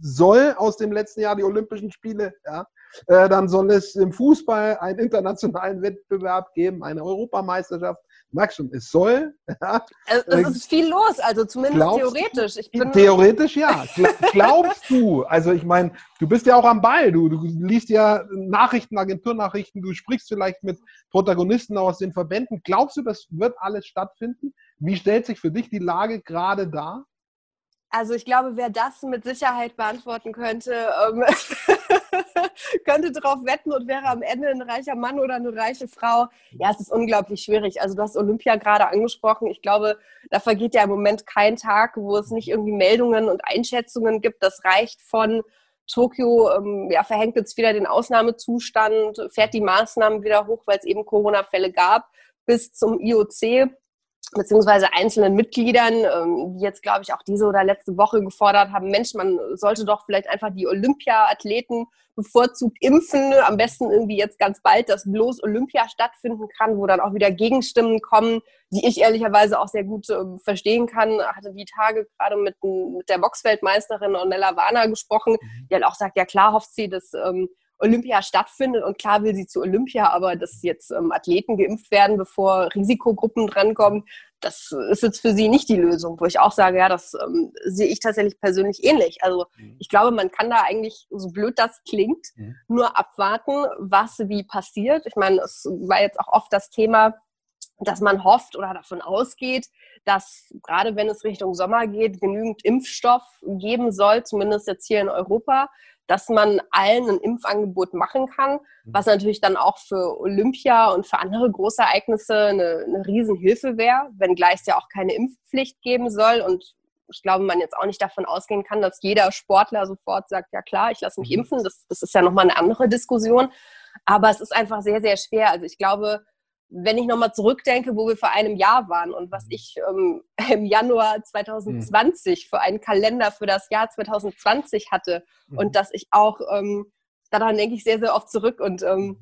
soll aus dem letzten Jahr, die Olympischen Spiele. Ja. Dann soll es im Fußball einen internationalen Wettbewerb geben, eine Europameisterschaft merkst schon, es soll. Ja, es, es ist viel los, also zumindest theoretisch. Bin theoretisch ja. Glaubst du, also ich meine, du bist ja auch am Ball, du, du liest ja Nachrichten, Agenturnachrichten, du sprichst vielleicht mit Protagonisten aus den Verbänden. Glaubst du, das wird alles stattfinden? Wie stellt sich für dich die Lage gerade dar? Also ich glaube, wer das mit Sicherheit beantworten könnte, ähm, könnte darauf wetten und wäre am Ende ein reicher Mann oder eine reiche Frau. Ja, es ist unglaublich schwierig. Also du hast Olympia gerade angesprochen. Ich glaube, da vergeht ja im Moment kein Tag, wo es nicht irgendwie Meldungen und Einschätzungen gibt. Das reicht von Tokio ähm, ja, verhängt jetzt wieder den Ausnahmezustand, fährt die Maßnahmen wieder hoch, weil es eben Corona-Fälle gab, bis zum IOC beziehungsweise einzelnen Mitgliedern, ähm, die jetzt, glaube ich, auch diese oder letzte Woche gefordert haben, Mensch, man sollte doch vielleicht einfach die Olympia-Athleten bevorzugt impfen, am besten irgendwie jetzt ganz bald, dass bloß Olympia stattfinden kann, wo dann auch wieder Gegenstimmen kommen, die ich ehrlicherweise auch sehr gut äh, verstehen kann. Ich hatte die Tage gerade mit, mit der Boxweltmeisterin Ornella Warner gesprochen, mhm. die halt auch sagt, ja klar hofft sie, dass ähm, Olympia stattfindet und klar will sie zu Olympia, aber dass jetzt ähm, Athleten geimpft werden, bevor Risikogruppen drankommen, das ist jetzt für sie nicht die Lösung, wo ich auch sage, ja, das ähm, sehe ich tatsächlich persönlich ähnlich. Also mhm. ich glaube, man kann da eigentlich, so blöd das klingt, mhm. nur abwarten, was wie passiert. Ich meine, es war jetzt auch oft das Thema, dass man hofft oder davon ausgeht, dass gerade wenn es Richtung Sommer geht, genügend Impfstoff geben soll, zumindest jetzt hier in Europa, dass man allen ein Impfangebot machen kann, mhm. was natürlich dann auch für Olympia und für andere Großereignisse eine, eine Riesenhilfe wäre, wenngleich es ja auch keine Impfpflicht geben soll und ich glaube, man jetzt auch nicht davon ausgehen kann, dass jeder Sportler sofort sagt, ja klar, ich lasse mich mhm. impfen. Das, das ist ja nochmal eine andere Diskussion. Aber es ist einfach sehr, sehr schwer. Also ich glaube, wenn ich nochmal zurückdenke, wo wir vor einem Jahr waren und was ich ähm, im Januar 2020 mhm. für einen Kalender für das Jahr 2020 hatte mhm. und dass ich auch, ähm, daran denke ich sehr, sehr oft zurück und ähm,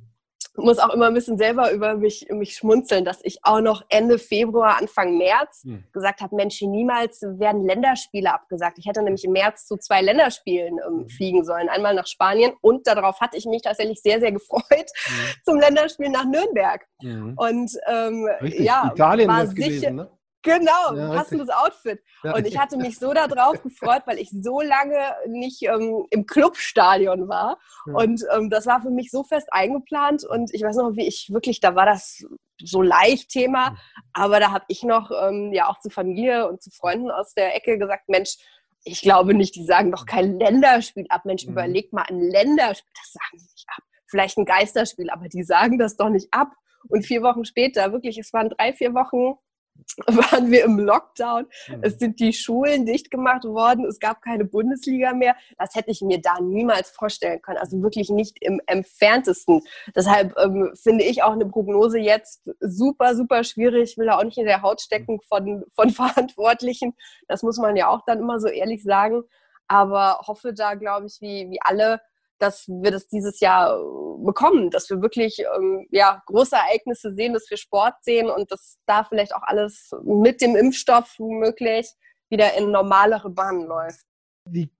muss auch immer ein bisschen selber über mich, mich schmunzeln, dass ich auch noch Ende Februar, Anfang März mhm. gesagt habe, Mensch, niemals werden Länderspiele abgesagt. Ich hätte nämlich im März zu zwei Länderspielen ähm, mhm. fliegen sollen. Einmal nach Spanien und darauf hatte ich mich tatsächlich sehr, sehr gefreut mhm. zum Länderspiel nach Nürnberg. Mhm. Und ähm, ja, Italien war sicher, gewesen, ne? Genau, ja, passendes Outfit. Ja, und ich hatte mich so darauf gefreut, weil ich so lange nicht ähm, im Clubstadion war. Ja. Und ähm, das war für mich so fest eingeplant. Und ich weiß noch, wie ich wirklich, da war das so leicht Thema. Aber da habe ich noch ähm, ja auch zu Familie und zu Freunden aus der Ecke gesagt, Mensch, ich glaube nicht, die sagen doch kein Länderspiel ab. Mensch, mhm. überleg mal ein Länderspiel. Das sagen sie nicht ab. Vielleicht ein Geisterspiel, aber die sagen das doch nicht ab. Und vier Wochen später, wirklich, es waren drei, vier Wochen, waren wir im Lockdown. Mhm. Es sind die Schulen dicht gemacht worden. Es gab keine Bundesliga mehr. Das hätte ich mir da niemals vorstellen können. Also wirklich nicht im entferntesten. Deshalb ähm, finde ich auch eine Prognose jetzt super, super schwierig. Ich will da auch nicht in der Haut stecken von, von Verantwortlichen. Das muss man ja auch dann immer so ehrlich sagen. Aber hoffe da, glaube ich, wie, wie alle, dass wir das dieses Jahr äh, bekommen, dass wir wirklich ähm, ja, große Ereignisse sehen, dass wir Sport sehen und dass da vielleicht auch alles mit dem Impfstoff möglich wieder in normalere Bahnen läuft. Die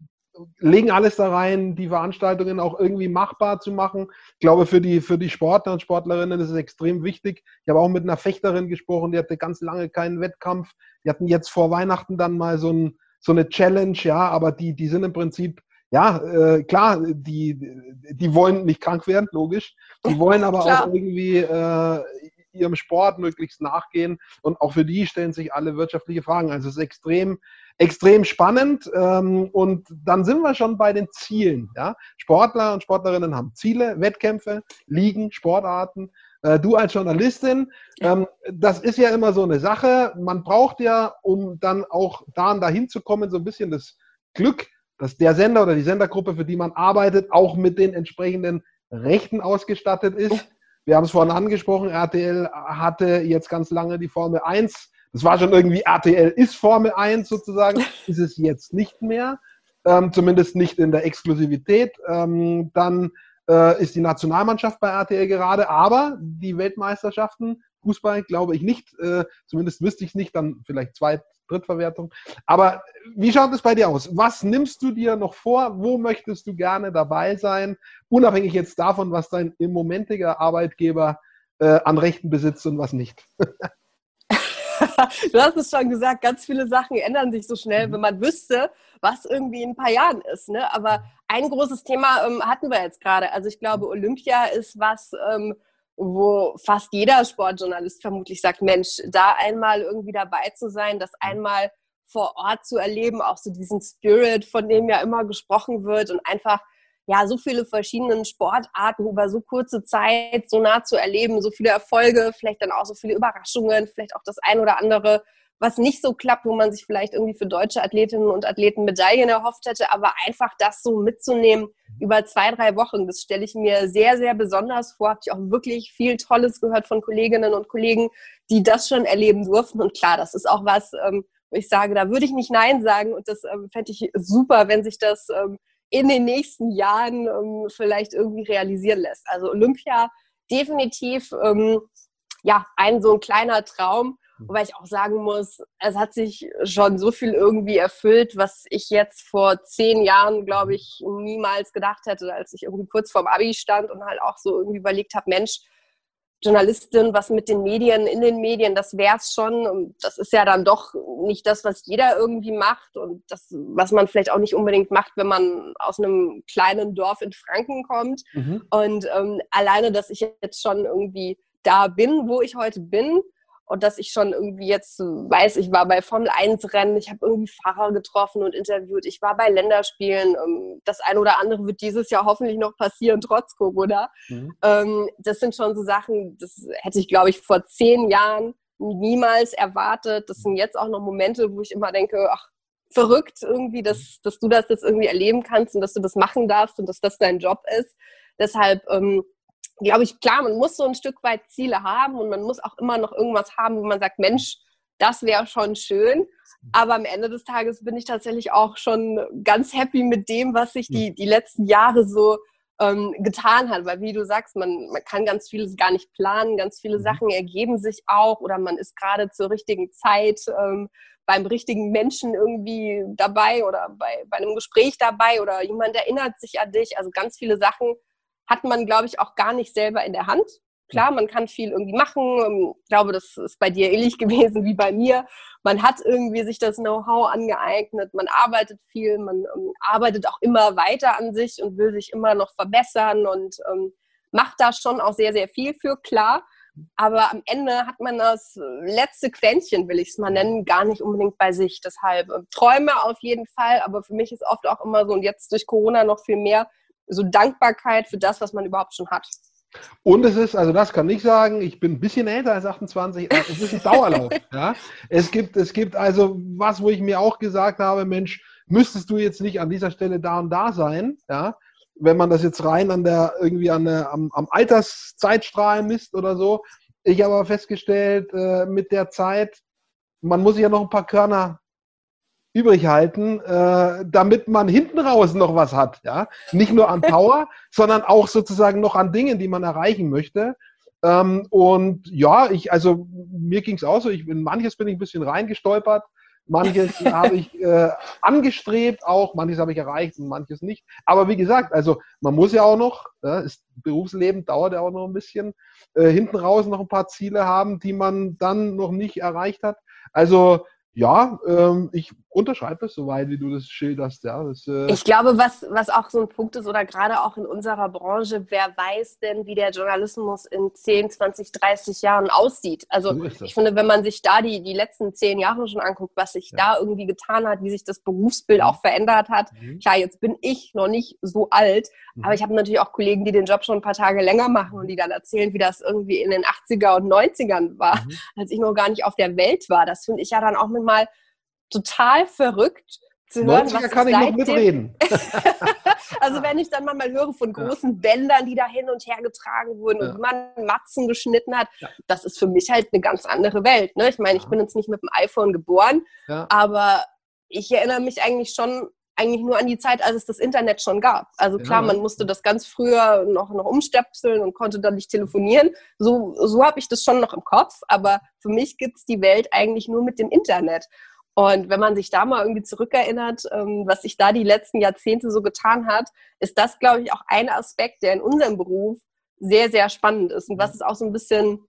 legen alles da rein, die Veranstaltungen auch irgendwie machbar zu machen. Ich glaube, für die, für die Sportler und Sportlerinnen ist es extrem wichtig. Ich habe auch mit einer Fechterin gesprochen, die hatte ganz lange keinen Wettkampf. Die hatten jetzt vor Weihnachten dann mal so, ein, so eine Challenge, ja, aber die, die sind im Prinzip ja, äh, klar, die, die wollen nicht krank werden, logisch. Die wollen aber auch irgendwie äh, ihrem Sport möglichst nachgehen. Und auch für die stellen sich alle wirtschaftliche Fragen. Also es ist extrem, extrem spannend. Ähm, und dann sind wir schon bei den Zielen. Ja? Sportler und Sportlerinnen haben Ziele, Wettkämpfe, Ligen, Sportarten. Äh, du als Journalistin, ähm, das ist ja immer so eine Sache. Man braucht ja, um dann auch da und dahin zu kommen, so ein bisschen das Glück, dass der Sender oder die Sendergruppe, für die man arbeitet, auch mit den entsprechenden Rechten ausgestattet ist. Wir haben es vorhin angesprochen, RTL hatte jetzt ganz lange die Formel 1. Das war schon irgendwie, RTL ist Formel 1 sozusagen, ist es jetzt nicht mehr, ähm, zumindest nicht in der Exklusivität. Ähm, dann äh, ist die Nationalmannschaft bei RTL gerade, aber die Weltmeisterschaften, Fußball, glaube ich nicht, äh, zumindest wüsste ich es nicht, dann vielleicht Zweit-, Drittverwertung. Aber wie schaut es bei dir aus? Was nimmst du dir noch vor? Wo möchtest du gerne dabei sein? Unabhängig jetzt davon, was dein im momentiger Arbeitgeber äh, an Rechten besitzt und was nicht. du hast es schon gesagt, ganz viele Sachen ändern sich so schnell, mhm. wenn man wüsste, was irgendwie in ein paar Jahren ist. Ne? Aber ein großes Thema ähm, hatten wir jetzt gerade. Also ich glaube, Olympia ist was, ähm, wo fast jeder Sportjournalist vermutlich sagt, Mensch, da einmal irgendwie dabei zu sein, das mhm. einmal vor Ort zu erleben, auch so diesen Spirit, von dem ja immer gesprochen wird und einfach ja so viele verschiedene Sportarten über so kurze Zeit so nah zu erleben, so viele Erfolge, vielleicht dann auch so viele Überraschungen, vielleicht auch das ein oder andere was nicht so klappt, wo man sich vielleicht irgendwie für deutsche Athletinnen und Athleten Medaillen erhofft hätte, aber einfach das so mitzunehmen über zwei, drei Wochen, das stelle ich mir sehr, sehr besonders vor. Habe ich auch wirklich viel Tolles gehört von Kolleginnen und Kollegen, die das schon erleben durften. Und klar, das ist auch was, ähm, wo ich sage, da würde ich nicht Nein sagen und das ähm, fände ich super, wenn sich das ähm, in den nächsten Jahren vielleicht irgendwie realisieren lässt. Also Olympia definitiv ja ein so ein kleiner Traum Wobei ich auch sagen muss, es hat sich schon so viel irgendwie erfüllt, was ich jetzt vor zehn Jahren, glaube ich, niemals gedacht hätte, als ich irgendwie kurz vorm Abi stand und halt auch so irgendwie überlegt habe, Mensch, Journalistin, was mit den Medien, in den Medien, das wäre es schon. Und das ist ja dann doch nicht das, was jeder irgendwie macht und das, was man vielleicht auch nicht unbedingt macht, wenn man aus einem kleinen Dorf in Franken kommt. Mhm. Und ähm, alleine, dass ich jetzt schon irgendwie da bin, wo ich heute bin, und dass ich schon irgendwie jetzt weiß, ich war bei Formel 1 Rennen, ich habe irgendwie Fahrer getroffen und interviewt, ich war bei Länderspielen. Ähm, das eine oder andere wird dieses Jahr hoffentlich noch passieren, trotz Corona. Mhm. Ähm, das sind schon so Sachen, das hätte ich, glaube ich, vor zehn Jahren niemals erwartet. Das sind jetzt auch noch Momente, wo ich immer denke, ach, verrückt irgendwie, dass, dass du das jetzt irgendwie erleben kannst und dass du das machen darfst und dass das dein Job ist. Deshalb ähm, glaube ich, klar, man muss so ein Stück weit Ziele haben und man muss auch immer noch irgendwas haben, wo man sagt, Mensch, das wäre schon schön. Aber am Ende des Tages bin ich tatsächlich auch schon ganz happy mit dem, was sich die, die letzten Jahre so ähm, getan hat. Weil wie du sagst, man, man kann ganz vieles gar nicht planen, ganz viele mhm. Sachen ergeben sich auch oder man ist gerade zur richtigen Zeit ähm, beim richtigen Menschen irgendwie dabei oder bei, bei einem Gespräch dabei oder jemand erinnert sich an dich. Also ganz viele Sachen hat man, glaube ich, auch gar nicht selber in der Hand. Klar, man kann viel irgendwie machen. Ähm, ich glaube, das ist bei dir ähnlich gewesen wie bei mir. Man hat irgendwie sich das Know-how angeeignet, man arbeitet viel, man ähm, arbeitet auch immer weiter an sich und will sich immer noch verbessern und ähm, macht da schon auch sehr, sehr viel für, klar. Aber am Ende hat man das letzte Quäntchen, will ich es mal nennen, gar nicht unbedingt bei sich. Deshalb äh, Träume auf jeden Fall, aber für mich ist oft auch immer so, und jetzt durch Corona noch viel mehr, so Dankbarkeit für das, was man überhaupt schon hat. Und es ist, also das kann ich sagen, ich bin ein bisschen älter als 28, äh, es ist ein Dauerlauf. ja? es, gibt, es gibt also was, wo ich mir auch gesagt habe, Mensch, müsstest du jetzt nicht an dieser Stelle da und da sein, ja? wenn man das jetzt rein an der, irgendwie an der, am, am Alterszeitstrahl misst oder so. Ich habe aber festgestellt, äh, mit der Zeit, man muss sich ja noch ein paar Körner übrig halten, äh, damit man hinten raus noch was hat. Ja? Nicht nur an Power, sondern auch sozusagen noch an Dingen, die man erreichen möchte. Ähm, und ja, ich, also mir ging es auch so, ich, in manches bin ich ein bisschen reingestolpert, manches habe ich äh, angestrebt auch, manches habe ich erreicht und manches nicht. Aber wie gesagt, also man muss ja auch noch, ja, ist, Berufsleben dauert ja auch noch ein bisschen, äh, hinten raus noch ein paar Ziele haben, die man dann noch nicht erreicht hat. Also ja, ähm, ich unterschreibe es soweit, wie du das schilderst. Ja, das, äh ich glaube, was, was auch so ein Punkt ist, oder gerade auch in unserer Branche, wer weiß denn, wie der Journalismus in 10, 20, 30 Jahren aussieht? Also so ich finde, wenn man sich da die, die letzten zehn Jahre schon anguckt, was sich ja. da irgendwie getan hat, wie sich das Berufsbild auch verändert hat. Mhm. Klar, jetzt bin ich noch nicht so alt, mhm. aber ich habe natürlich auch Kollegen, die den Job schon ein paar Tage länger machen und die dann erzählen, wie das irgendwie in den 80er und 90ern war, mhm. als ich noch gar nicht auf der Welt war. Das finde ich ja dann auch mit mal total verrückt zu hören, 90er was kann ich noch mitreden. also wenn ich dann mal höre von großen ja. Bändern, die da hin und her getragen wurden ja. und man Matzen geschnitten hat, ja. das ist für mich halt eine ganz andere Welt. Ne? Ich meine, ich bin jetzt nicht mit dem iPhone geboren, aber ich erinnere mich eigentlich schon eigentlich nur an die Zeit, als es das Internet schon gab. Also klar, man musste das ganz früher noch, noch umstöpseln und konnte dann nicht telefonieren. So, so habe ich das schon noch im Kopf, aber für mich gibt es die Welt eigentlich nur mit dem Internet. Und wenn man sich da mal irgendwie zurückerinnert, ähm, was sich da die letzten Jahrzehnte so getan hat, ist das, glaube ich, auch ein Aspekt, der in unserem Beruf sehr, sehr spannend ist und was es auch so ein bisschen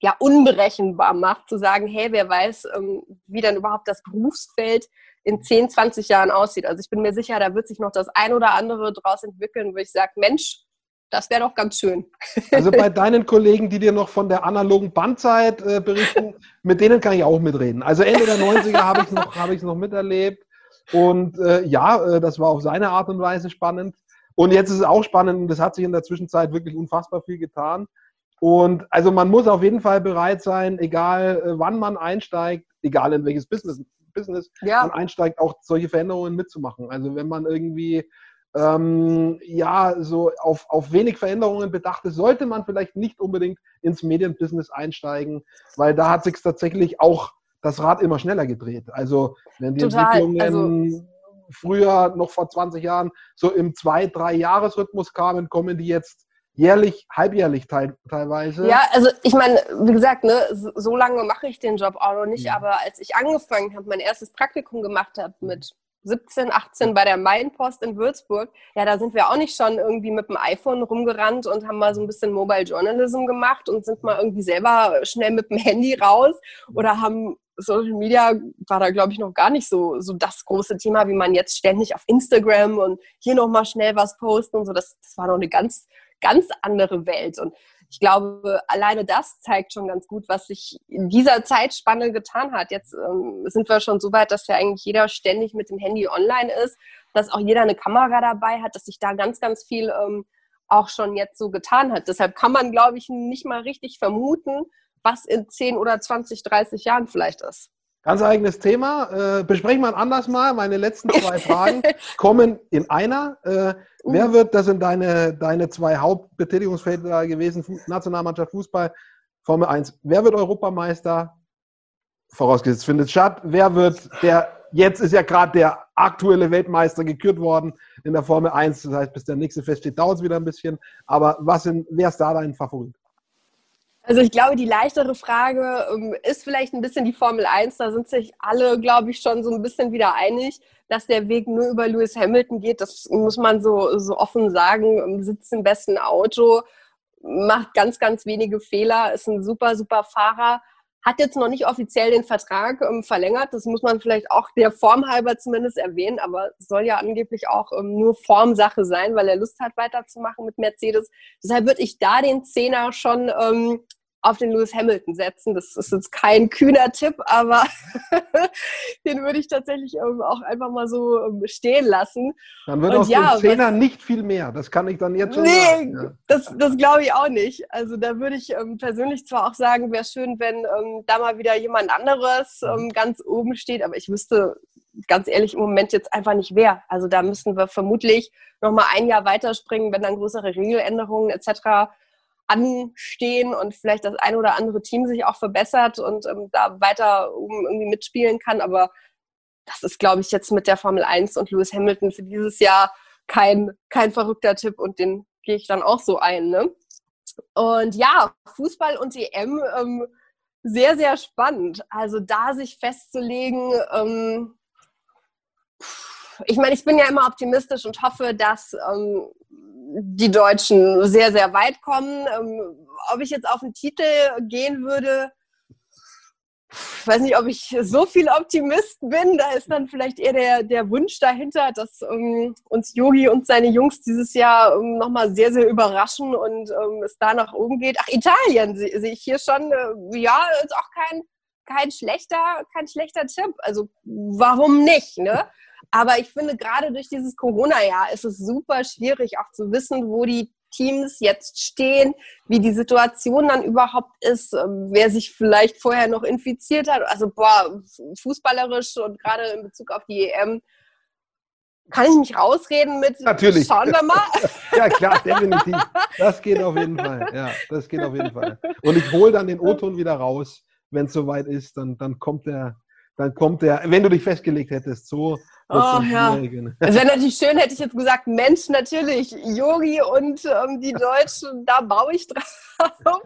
ja, unberechenbar macht, zu sagen, hey, wer weiß, ähm, wie dann überhaupt das Berufsfeld in 10, 20 Jahren aussieht. Also ich bin mir sicher, da wird sich noch das ein oder andere draus entwickeln, wo ich sage, Mensch, das wäre doch ganz schön. Also bei deinen Kollegen, die dir noch von der analogen Bandzeit äh, berichten, mit denen kann ich auch mitreden. Also Ende der 90er habe ich es noch, hab noch miterlebt. Und äh, ja, äh, das war auf seine Art und Weise spannend. Und jetzt ist es auch spannend und es hat sich in der Zwischenzeit wirklich unfassbar viel getan. Und also man muss auf jeden Fall bereit sein, egal äh, wann man einsteigt, egal in welches Business, Business ja. man einsteigt, auch solche Veränderungen mitzumachen. Also wenn man irgendwie ähm, ja, so auf, auf wenig Veränderungen bedacht ist, sollte man vielleicht nicht unbedingt ins Medienbusiness einsteigen, weil da hat sich tatsächlich auch das Rad immer schneller gedreht. Also wenn die Total, Entwicklungen also früher, noch vor 20 Jahren, so im zwei-, drei Jahresrhythmus kamen, kommen die jetzt jährlich, halbjährlich teil, teilweise. Ja, also ich meine, wie gesagt, ne, so lange mache ich den Job auch noch nicht, ja. aber als ich angefangen habe, mein erstes Praktikum gemacht habe mit 17, 18 bei der Mainpost in Würzburg, ja, da sind wir auch nicht schon irgendwie mit dem iPhone rumgerannt und haben mal so ein bisschen Mobile Journalism gemacht und sind mal irgendwie selber schnell mit dem Handy raus oder haben Social Media war da, glaube ich, noch gar nicht so, so das große Thema, wie man jetzt ständig auf Instagram und hier nochmal schnell was posten und so. Das, das war noch eine ganz, ganz andere Welt. Und ich glaube, alleine das zeigt schon ganz gut, was sich in dieser Zeitspanne getan hat. Jetzt ähm, sind wir schon so weit, dass ja eigentlich jeder ständig mit dem Handy online ist, dass auch jeder eine Kamera dabei hat, dass sich da ganz, ganz viel ähm, auch schon jetzt so getan hat. Deshalb kann man, glaube ich, nicht mal richtig vermuten, was in 10 oder 20, 30 Jahren vielleicht ist. Ganz eigenes Thema. Äh, besprechen wir anders mal. Meine letzten zwei Fragen kommen in einer. Äh, uh. Wer wird, das sind deine, deine zwei Hauptbetätigungsfelder gewesen, Nationalmannschaft Fußball, Formel 1. Wer wird Europameister? Vorausgesetzt findet statt. Wer wird der, jetzt ist ja gerade der aktuelle Weltmeister gekürt worden in der Formel 1. Das heißt, bis der nächste feststeht, dauert es wieder ein bisschen. Aber was sind, wer ist da dein Favorit? Also ich glaube, die leichtere Frage ähm, ist vielleicht ein bisschen die Formel 1. Da sind sich alle, glaube ich, schon so ein bisschen wieder einig, dass der Weg nur über Lewis Hamilton geht. Das muss man so, so offen sagen. Ähm, sitzt im besten Auto, macht ganz, ganz wenige Fehler, ist ein super, super Fahrer. Hat jetzt noch nicht offiziell den Vertrag ähm, verlängert. Das muss man vielleicht auch der Form halber zumindest erwähnen. Aber soll ja angeblich auch ähm, nur Formsache sein, weil er Lust hat, weiterzumachen mit Mercedes. Deshalb würde ich da den Zehner schon ähm, auf den Lewis Hamilton setzen. Das ist jetzt kein kühner Tipp, aber den würde ich tatsächlich ähm, auch einfach mal so ähm, stehen lassen. Dann wird aus ja, dem Zehner nicht viel mehr. Das kann ich dann jetzt schon nee, sagen. Ja. Das, das glaube ich auch nicht. Also da würde ich ähm, persönlich zwar auch sagen, wäre schön, wenn ähm, da mal wieder jemand anderes ähm, ganz oben steht, aber ich wüsste ganz ehrlich im Moment jetzt einfach nicht wer. Also da müssen wir vermutlich noch mal ein Jahr weiterspringen, wenn dann größere Regeländerungen etc anstehen und vielleicht das ein oder andere Team sich auch verbessert und ähm, da weiter irgendwie mitspielen kann. Aber das ist, glaube ich, jetzt mit der Formel 1 und Lewis Hamilton für dieses Jahr kein, kein verrückter Tipp und den gehe ich dann auch so ein. Ne? Und ja, Fußball und EM, ähm, sehr, sehr spannend. Also da sich festzulegen, ähm, ich meine, ich bin ja immer optimistisch und hoffe, dass ähm, die Deutschen sehr, sehr weit kommen. Ähm, ob ich jetzt auf den Titel gehen würde, ich weiß nicht, ob ich so viel Optimist bin. Da ist dann vielleicht eher der, der Wunsch dahinter, dass ähm, uns Yogi und seine Jungs dieses Jahr ähm, nochmal sehr, sehr überraschen und ähm, es da nach oben geht. Ach, Italien sehe seh ich hier schon. Äh, ja, ist auch kein, kein, schlechter, kein schlechter Tipp. Also warum nicht? Ne? Aber ich finde, gerade durch dieses Corona-Jahr ist es super schwierig, auch zu wissen, wo die Teams jetzt stehen, wie die Situation dann überhaupt ist, ähm, wer sich vielleicht vorher noch infiziert hat. Also, boah, fußballerisch und gerade in Bezug auf die EM kann ich mich rausreden mit Natürlich. Schauen wir mal. ja, klar, definitiv. Das geht auf jeden Fall. Ja, das geht auf jeden Fall. Und ich hole dann den O-Ton wieder raus, wenn es soweit ist. Dann, dann kommt der, dann kommt der, wenn du dich festgelegt hättest, so Oh, ja. Es wäre natürlich schön, hätte ich jetzt gesagt, Mensch, natürlich, Yogi und ähm, die Deutschen, da baue ich drauf.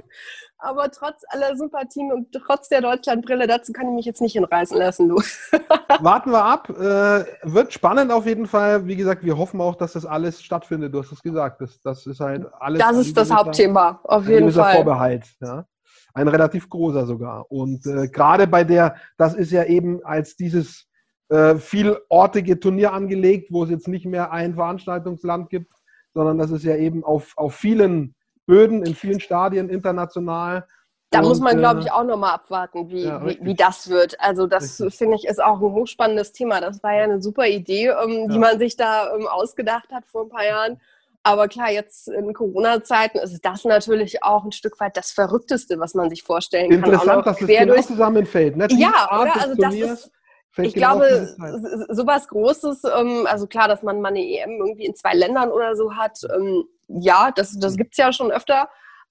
Aber trotz aller Sympathien und trotz der Deutschlandbrille, dazu kann ich mich jetzt nicht hinreißen lassen, du. Warten wir ab. Äh, wird spannend auf jeden Fall. Wie gesagt, wir hoffen auch, dass das alles stattfindet. Du hast es gesagt. Das, das ist halt alles. Das ist das Hauptthema, auf jeden Fall. Vorbehalt. Ja? Ein relativ großer sogar. Und äh, gerade bei der, das ist ja eben als dieses äh, vielortige Turnier angelegt, wo es jetzt nicht mehr ein Veranstaltungsland gibt, sondern das ist ja eben auf, auf vielen Böden, in vielen Stadien international. Da und, muss man, glaube äh, ich, auch nochmal abwarten, wie, ja, wie, wie, das wird. Also das, finde ich, ist auch ein hochspannendes Thema. Das war ja eine super Idee, ähm, ja. die man sich da ähm, ausgedacht hat vor ein paar Jahren. Aber klar, jetzt in Corona-Zeiten ist das natürlich auch ein Stück weit das Verrückteste, was man sich vorstellen Interessant, kann. Interessant, dass es genau zusammenfällt. Ne? Ja, oder? Also das ist, ich genau glaube, sowas Großes, ähm, also klar, dass man mal eine EM irgendwie in zwei Ländern oder so hat, ähm, ja, das, das gibt es ja schon öfter.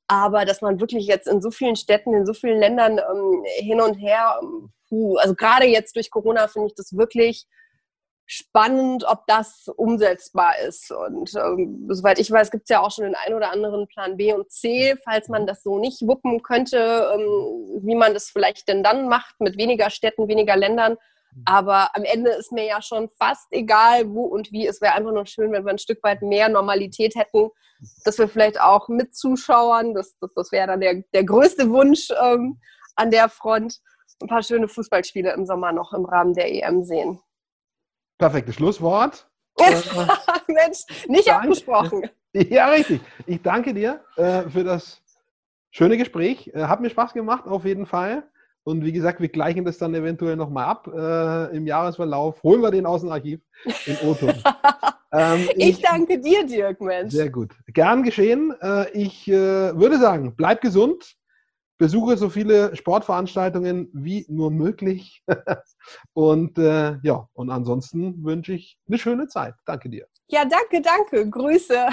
Aber dass man wirklich jetzt in so vielen Städten, in so vielen Ländern ähm, hin und her, puh, also gerade jetzt durch Corona finde ich das wirklich spannend, ob das umsetzbar ist. Und ähm, soweit ich weiß, gibt es ja auch schon den einen oder anderen Plan B und C, falls man das so nicht wuppen könnte, ähm, wie man das vielleicht denn dann macht mit weniger Städten, weniger Ländern. Aber am Ende ist mir ja schon fast egal, wo und wie. Es wäre einfach nur schön, wenn wir ein Stück weit mehr Normalität hätten, dass wir vielleicht auch mit Zuschauern, das, das, das wäre dann der, der größte Wunsch ähm, an der Front, ein paar schöne Fußballspiele im Sommer noch im Rahmen der EM sehen. Perfektes Schlusswort. Mensch, nicht danke. abgesprochen. Ja, richtig. Ich danke dir äh, für das schöne Gespräch. Äh, hat mir Spaß gemacht, auf jeden Fall. Und wie gesagt, wir gleichen das dann eventuell nochmal ab äh, im Jahresverlauf. Holen wir den aus dem Archiv in o ähm, ich, ich, danke dir, Dirk, Mensch. Sehr gut. Gern geschehen. Äh, ich äh, würde sagen, bleib gesund. Besuche so viele Sportveranstaltungen wie nur möglich. und äh, ja, und ansonsten wünsche ich eine schöne Zeit. Danke dir. Ja, danke, danke. Grüße.